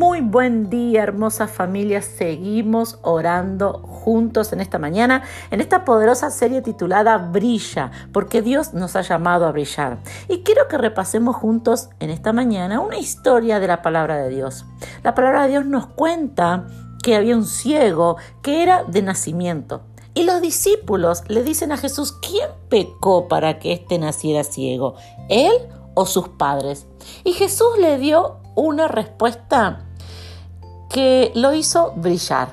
Muy buen día, hermosa familia. Seguimos orando juntos en esta mañana, en esta poderosa serie titulada Brilla, porque Dios nos ha llamado a brillar. Y quiero que repasemos juntos en esta mañana una historia de la palabra de Dios. La palabra de Dios nos cuenta que había un ciego que era de nacimiento. Y los discípulos le dicen a Jesús, ¿quién pecó para que éste naciera ciego? ¿Él o sus padres? Y Jesús le dio una respuesta que lo hizo brillar.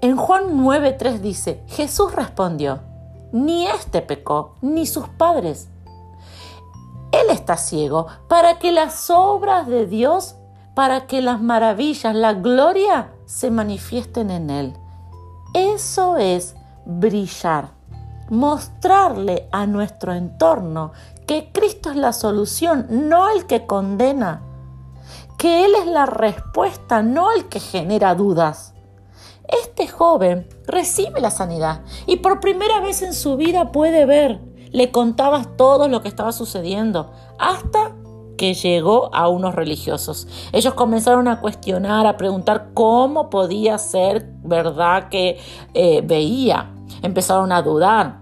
En Juan 9:3 dice, Jesús respondió, ni éste pecó, ni sus padres. Él está ciego para que las obras de Dios, para que las maravillas, la gloria se manifiesten en él. Eso es brillar, mostrarle a nuestro entorno que Cristo es la solución, no el que condena que Él es la respuesta, no el que genera dudas. Este joven recibe la sanidad y por primera vez en su vida puede ver. Le contabas todo lo que estaba sucediendo hasta que llegó a unos religiosos. Ellos comenzaron a cuestionar, a preguntar cómo podía ser verdad que eh, veía. Empezaron a dudar.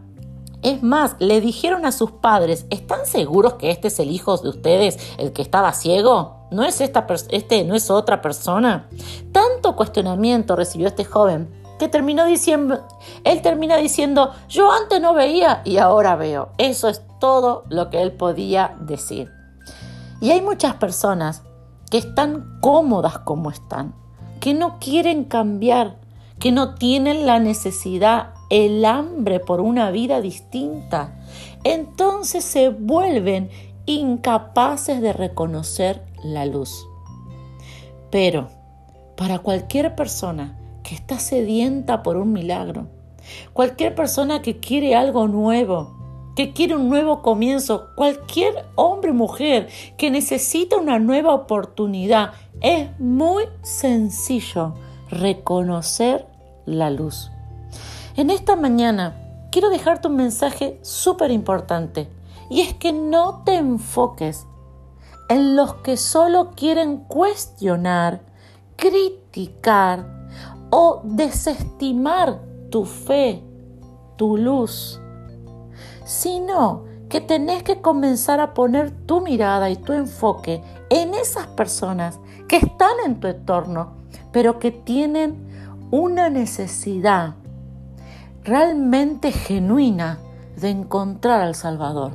Es más, le dijeron a sus padres, ¿están seguros que este es el hijo de ustedes, el que estaba ciego? ¿No es esta este no es otra persona? Tanto cuestionamiento recibió este joven que terminó diciendo, él termina diciendo, yo antes no veía y ahora veo. Eso es todo lo que él podía decir. Y hay muchas personas que están cómodas como están, que no quieren cambiar, que no tienen la necesidad, el hambre por una vida distinta. Entonces se vuelven incapaces de reconocer la luz. Pero para cualquier persona que está sedienta por un milagro, cualquier persona que quiere algo nuevo, que quiere un nuevo comienzo, cualquier hombre o mujer que necesita una nueva oportunidad, es muy sencillo reconocer la luz. En esta mañana quiero dejarte un mensaje súper importante y es que no te enfoques en los que solo quieren cuestionar, criticar o desestimar tu fe, tu luz, sino que tenés que comenzar a poner tu mirada y tu enfoque en esas personas que están en tu entorno, pero que tienen una necesidad realmente genuina de encontrar al Salvador.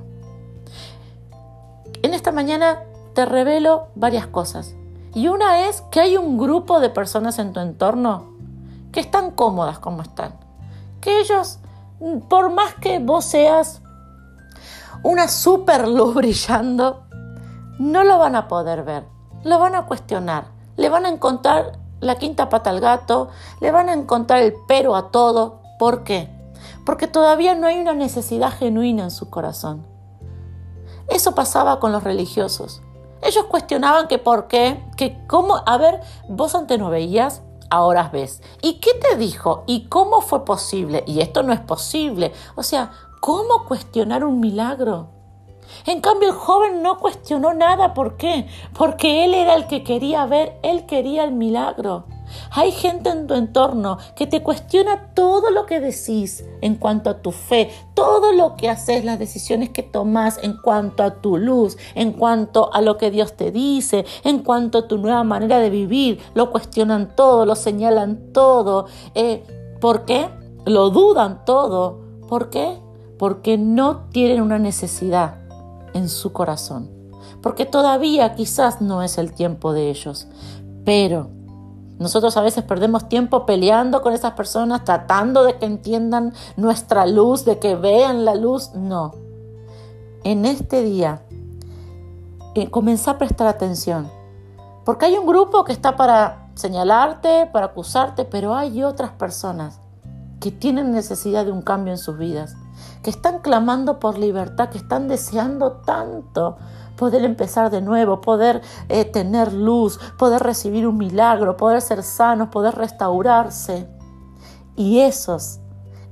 En esta mañana te revelo varias cosas. Y una es que hay un grupo de personas en tu entorno que están cómodas como están. Que ellos, por más que vos seas una super luz brillando, no lo van a poder ver. Lo van a cuestionar. Le van a encontrar la quinta pata al gato. Le van a encontrar el pero a todo. ¿Por qué? Porque todavía no hay una necesidad genuina en su corazón. Eso pasaba con los religiosos. Ellos cuestionaban que por qué, que cómo, a ver, vos antes no veías, ahora ves. ¿Y qué te dijo? ¿Y cómo fue posible? Y esto no es posible. O sea, ¿cómo cuestionar un milagro? En cambio, el joven no cuestionó nada. ¿Por qué? Porque él era el que quería ver, él quería el milagro. Hay gente en tu entorno que te cuestiona todo lo que decís en cuanto a tu fe, todo lo que haces, las decisiones que tomas en cuanto a tu luz, en cuanto a lo que Dios te dice, en cuanto a tu nueva manera de vivir. Lo cuestionan todo, lo señalan todo. Eh, ¿Por qué? Lo dudan todo. ¿Por qué? Porque no tienen una necesidad en su corazón. Porque todavía quizás no es el tiempo de ellos. Pero nosotros a veces perdemos tiempo peleando con esas personas, tratando de que entiendan nuestra luz, de que vean la luz. No. En este día, eh, a prestar atención. Porque hay un grupo que está para señalarte, para acusarte, pero hay otras personas que tienen necesidad de un cambio en sus vidas, que están clamando por libertad, que están deseando tanto poder empezar de nuevo, poder eh, tener luz, poder recibir un milagro, poder ser sanos, poder restaurarse. Y esos,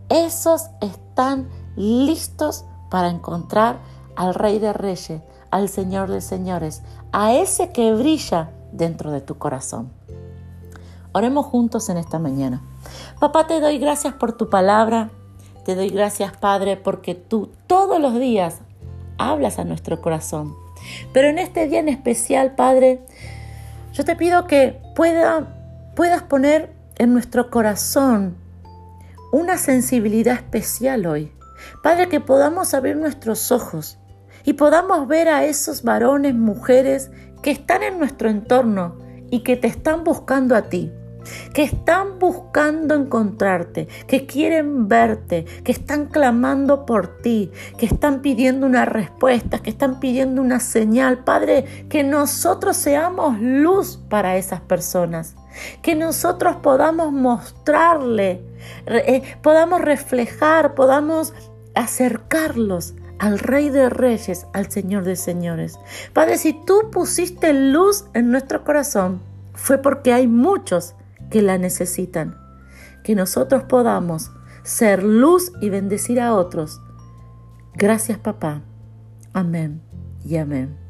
esos están listos para encontrar al Rey de Reyes, al Señor de Señores, a ese que brilla dentro de tu corazón. Oremos juntos en esta mañana. Papá, te doy gracias por tu palabra. Te doy gracias, Padre, porque tú todos los días hablas a nuestro corazón. Pero en este día en especial, Padre, yo te pido que pueda, puedas poner en nuestro corazón una sensibilidad especial hoy. Padre, que podamos abrir nuestros ojos y podamos ver a esos varones, mujeres que están en nuestro entorno y que te están buscando a ti que están buscando encontrarte, que quieren verte, que están clamando por ti, que están pidiendo una respuesta, que están pidiendo una señal. Padre, que nosotros seamos luz para esas personas, que nosotros podamos mostrarle, eh, podamos reflejar, podamos acercarlos al Rey de Reyes, al Señor de Señores. Padre, si tú pusiste luz en nuestro corazón, fue porque hay muchos que la necesitan. Que nosotros podamos ser luz y bendecir a otros. Gracias papá. Amén y amén.